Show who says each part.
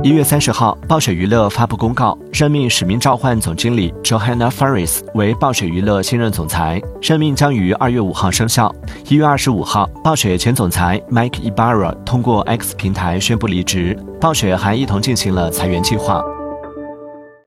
Speaker 1: 一月三十号，暴雪娱乐发布公告，任命《使命召唤》总经理 Johanna Ferris 为暴雪娱乐新任总裁，任命将于二月五号生效。一月二十五号，暴雪前总裁 Mike Ibarra 通过 X 平台宣布离职，暴雪还一同进行了裁员计划。